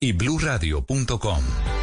y bluradio.com.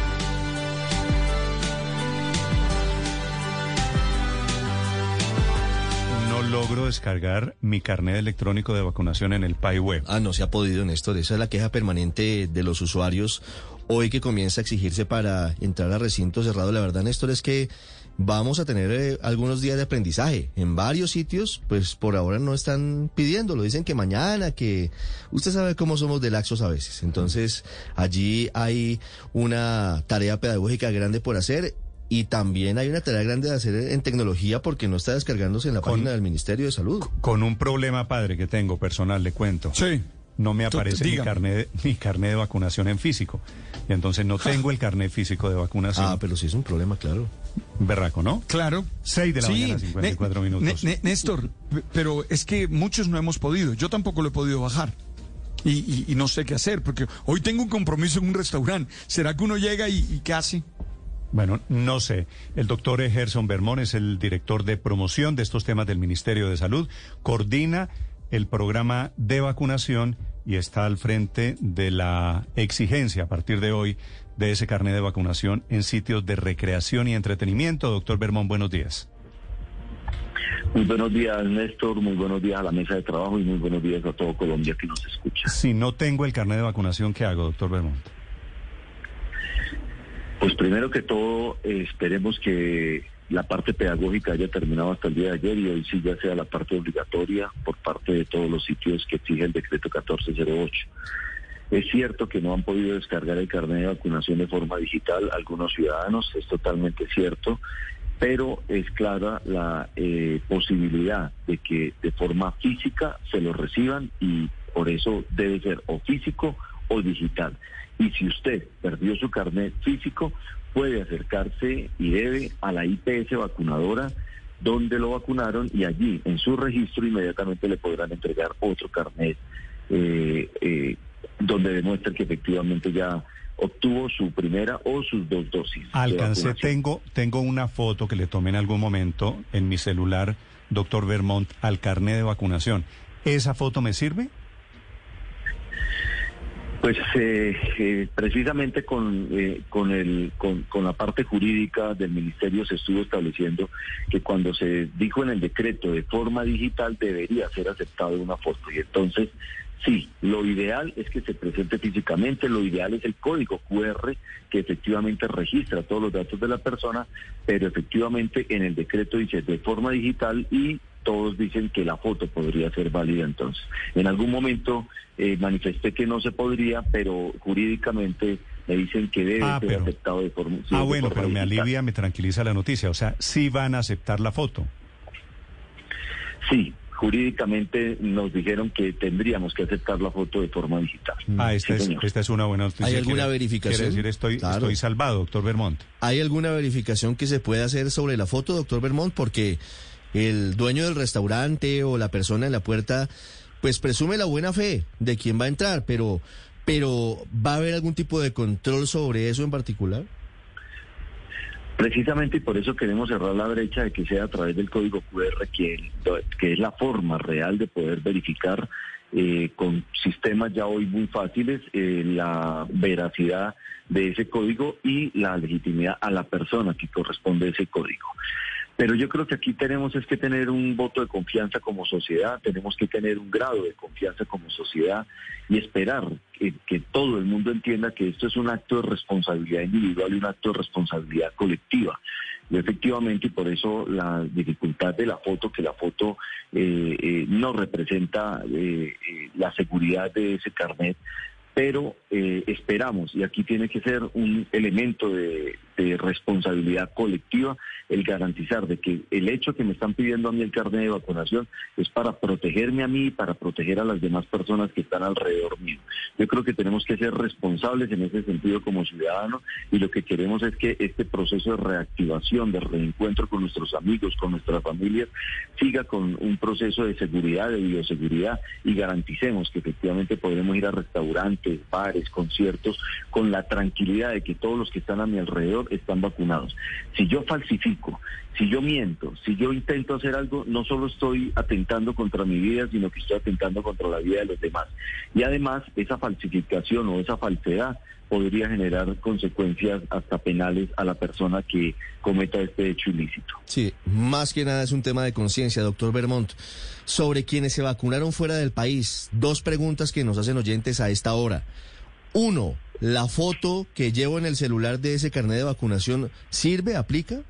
logro descargar mi carnet electrónico de vacunación en el PAI web. Ah, no se ha podido, Néstor. Esa es la queja permanente de los usuarios hoy que comienza a exigirse para entrar a recinto cerrado. La verdad, Néstor, es que vamos a tener eh, algunos días de aprendizaje. En varios sitios, pues por ahora no están pidiendo, lo dicen que mañana, que usted sabe cómo somos de laxos a veces. Entonces, allí hay una tarea pedagógica grande por hacer. Y también hay una tarea grande de hacer en tecnología porque no está descargándose en la página del Ministerio de Salud. Con un problema, padre, que tengo personal, le cuento. Sí. No me aparece mi carnet, mi carnet de vacunación en físico. Y entonces no tengo el carnet físico de vacunación. Ah, pero sí es un problema, claro. Berraco, ¿no? Claro. 6 de la Sí, mañana, 54 Ne- minutos. Ne- Néstor, pero es que muchos no hemos podido. Yo tampoco lo he podido bajar. Y, y- y no sé qué hacer, porque hoy tengo un compromiso en un restaurante. ¿Será que uno llega y, y qué hace? Bueno, no sé. El doctor Gerson Bermón es el director de promoción de estos temas del Ministerio de Salud. Coordina el programa de vacunación y está al frente de la exigencia a partir de hoy de ese carnet de vacunación en sitios de recreación y entretenimiento. Doctor Bermón, buenos días. Muy buenos días, Néstor. Muy buenos días a la mesa de trabajo y muy buenos días a todo Colombia que nos escucha. Si no tengo el carnet de vacunación, ¿qué hago, doctor Bermón? Pues primero que todo, eh, esperemos que la parte pedagógica haya terminado hasta el día de ayer y hoy sí ya sea la parte obligatoria por parte de todos los sitios que exige el decreto 1408. Es cierto que no han podido descargar el carnet de vacunación de forma digital algunos ciudadanos, es totalmente cierto, pero es clara la eh, posibilidad de que de forma física se lo reciban y por eso debe ser o físico o digital. Y si usted perdió su carnet físico, puede acercarse y debe a la IPS vacunadora donde lo vacunaron y allí en su registro inmediatamente le podrán entregar otro carnet eh, eh, donde demuestre que efectivamente ya obtuvo su primera o sus dos dosis. Alcancé, tengo, tengo una foto que le tomé en algún momento en mi celular, doctor Vermont, al carnet de vacunación. ¿Esa foto me sirve? Pues eh, eh, precisamente con, eh, con, el, con, con la parte jurídica del ministerio se estuvo estableciendo que cuando se dijo en el decreto de forma digital debería ser aceptado una foto. Y entonces, sí, lo ideal es que se presente físicamente, lo ideal es el código QR que efectivamente registra todos los datos de la persona, pero efectivamente en el decreto dice de forma digital y todos dicen que la foto podría ser válida entonces. En algún momento eh, manifesté que no se podría, pero jurídicamente me dicen que debe Ah, ser pero- aceptado de forma ah, de bueno, forma pero me alivia, me tranquiliza la noticia. O sea, sí van a aceptar la foto. Sí, jurídicamente nos dijeron que tendríamos que aceptar la foto de forma digital. Ah, esta, Sí, es, esta es una buena noticia. ¿Hay alguna Quiere- verificación? Quiere decir, estoy, Claro. estoy salvado, doctor Vermont. ¿Hay alguna verificación que se pueda hacer sobre la foto, doctor Bermont? Porque el dueño del restaurante o la persona en la puerta, pues presume la buena fe de quien va a entrar, pero, pero ¿va a haber algún tipo de control sobre eso en particular? Precisamente y por eso queremos cerrar la brecha de que sea a través del código QR, que, que es la forma real de poder verificar eh, con sistemas ya hoy muy fáciles eh, la veracidad de ese código y la legitimidad a la persona que corresponde a ese código. Pero yo creo que aquí tenemos es que tener un voto de confianza como sociedad, tenemos que tener un grado de confianza como sociedad y esperar que, todo el mundo entienda que esto es un acto de responsabilidad individual y un acto de responsabilidad colectiva. Y efectivamente, por eso la dificultad de la foto, que la foto eh, eh, no representa eh, eh, la seguridad de ese carnet, pero eh, esperamos, y aquí tiene que ser un elemento de, de responsabilidad colectiva, el garantizar de que el hecho que me están pidiendo a mí el carnet de vacunación es para protegerme a mí y para proteger a las demás personas que están alrededor mío. Yo creo que tenemos que ser responsables en ese sentido como ciudadanos y lo que queremos es que este proceso de reactivación, de reencuentro con nuestros amigos, con nuestras familias, siga con un proceso de seguridad, de bioseguridad y garanticemos que efectivamente podremos ir a restaurantes, bares, conciertos, con la tranquilidad de que todos los que están a mi alrededor están vacunados. Si yo falsifico, si yo miento, si yo intento hacer algo, no solo estoy atentando contra mi vida, sino que estoy atentando contra la vida de los demás. Y además, esa falsificación o esa falsedad podría generar consecuencias hasta penales a la persona que cometa este hecho ilícito. Sí, más que nada es un tema de conciencia, doctor Bermont. Sobre quienes se vacunaron fuera del país, dos preguntas que nos hacen oyentes a esta hora. Uno, ¿la foto que llevo en el celular de ese carnet de vacunación sirve, aplica?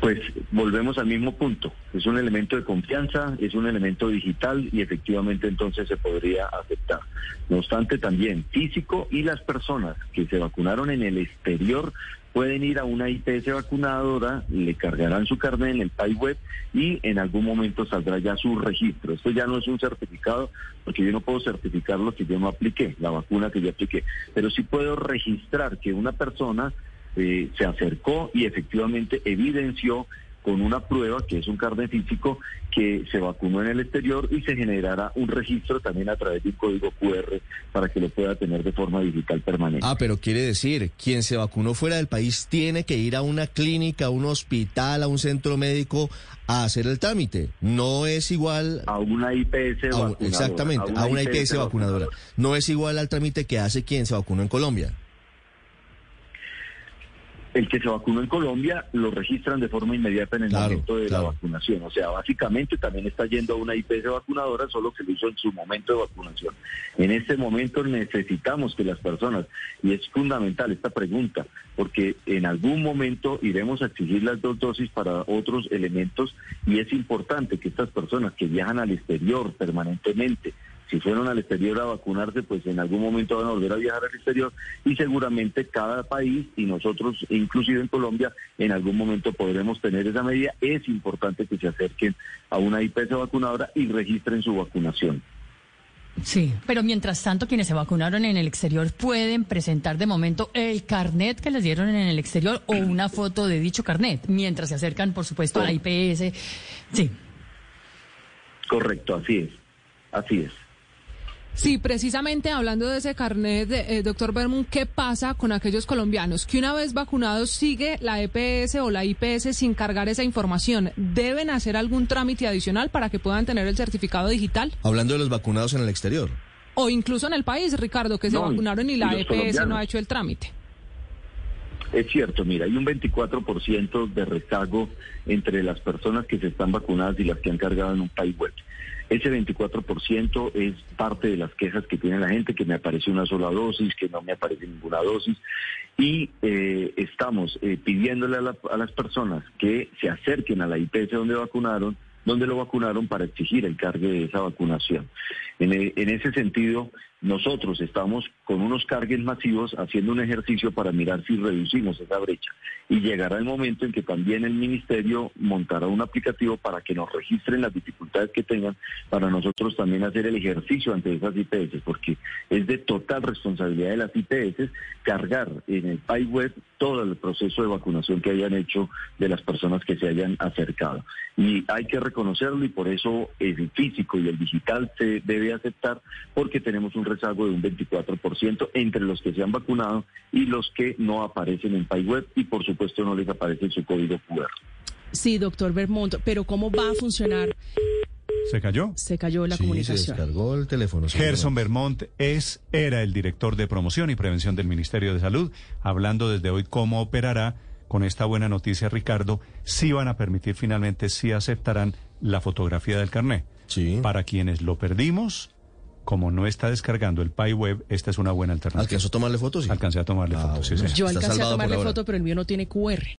Pues volvemos al mismo punto. Es un elemento de confianza, es un elemento digital y efectivamente entonces se podría aceptar. No obstante, también físico y las personas que se vacunaron en el exterior pueden ir a una IPS vacunadora, le cargarán su carnet en el PAI web y en algún momento saldrá ya su registro. Esto ya no es un certificado, porque yo no puedo certificar lo que yo no apliqué, la vacuna que yo apliqué, pero sí puedo registrar que una persona eh, se acercó y efectivamente evidenció con una prueba, que es un carnet físico, que se vacunó en el exterior y se generará un registro también a través de un código QR para que lo pueda tener de forma digital permanente. Ah, pero quiere decir, quien se vacunó fuera del país tiene que ir a una clínica, a un hospital, a un centro médico a hacer el trámite. No es igual... A una IPS vacunadora. exactamente, a una, IPS, vacunadora. No es igual al trámite que hace quien se vacunó en Colombia. El que se vacunó en Colombia lo registran de forma inmediata en el momento de la vacunación. O sea, básicamente también está yendo a una IPS vacunadora, solo que lo hizo en su momento de vacunación. En este momento necesitamos que las personas, y es fundamental esta pregunta, porque en algún momento iremos a exigir las dos dosis para otros elementos y es importante que estas personas que viajan al exterior permanentemente, si fueron al exterior a vacunarse, pues en algún momento van a volver a viajar al exterior y seguramente cada país y nosotros, inclusive en Colombia, en algún momento podremos tener esa medida. Es importante que se acerquen a una IPS vacunadora y registren su vacunación. Sí, pero mientras tanto quienes se vacunaron en el exterior pueden presentar de momento el carnet que les dieron en el exterior o una foto de dicho carnet, mientras se acercan, por supuesto, a la IPS. Sí. Correcto, así es. Así es. Sí, precisamente hablando de ese carnet, eh, doctor Bermún, ¿qué pasa con aquellos colombianos que una vez vacunados sigue la EPS o la IPS sin cargar esa información? ¿Deben hacer algún trámite adicional para que puedan tener el certificado digital? Hablando de los vacunados en el exterior. O incluso en el país, Ricardo, que se vacunaron y la EPS no ha hecho el trámite. Es cierto, mira, hay un 24% de rezago entre las personas que se están vacunadas y las que han cargado en un país web. Ese 24% es parte de las quejas que tiene la gente, que me apareció una sola dosis, que no me aparece ninguna dosis. Y eh, estamos eh, pidiéndole a, las personas que se acerquen a la IPS donde vacunaron, donde lo vacunaron para exigir el cargue de esa vacunación. En, en ese sentido, nosotros estamos con unos cargues masivos haciendo un ejercicio para mirar si reducimos esa brecha. Y llegará el momento en que también el Ministerio montará un aplicativo para que nos registren las dificultades que tengan, para nosotros también hacer el ejercicio ante esas IPS, porque es de total responsabilidad de las IPS cargar en el PAI web todo el proceso de vacunación que hayan hecho de las personas que se hayan acercado. Y hay que reconocerlo y por eso el físico y el digital se debe aceptar porque tenemos un rezago de un 24% entre los que se han vacunado y los que no aparecen en PayWeb y por supuesto no les aparece su código QR. Sí, doctor Vermont, pero ¿cómo va a funcionar? ¿Se cayó? Se cayó la sí, comunicación. Se descargó el teléfono. Gerson Vermont es, era el director de promoción y prevención del Ministerio de Salud, hablando desde hoy cómo operará con esta buena noticia, Ricardo, si van a permitir finalmente, si aceptarán la fotografía del carné. Sí. Para quienes lo perdimos, como no está descargando el Pi Web, esta es una buena alternativa. ¿Alcanzó a tomarle fotos? Sí. Alcancé a tomarle Ah, fotos, sí, bueno. sí. Yo Está alcancé a tomarle foto, pero el mío no tiene QR.